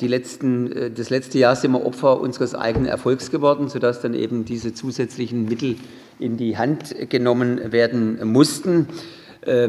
die letzten, äh, das letzte Jahr sind wir Opfer unseres eigenen Erfolgs geworden, sodass dann eben diese zusätzlichen Mittel in die Hand genommen werden mussten. Ähm,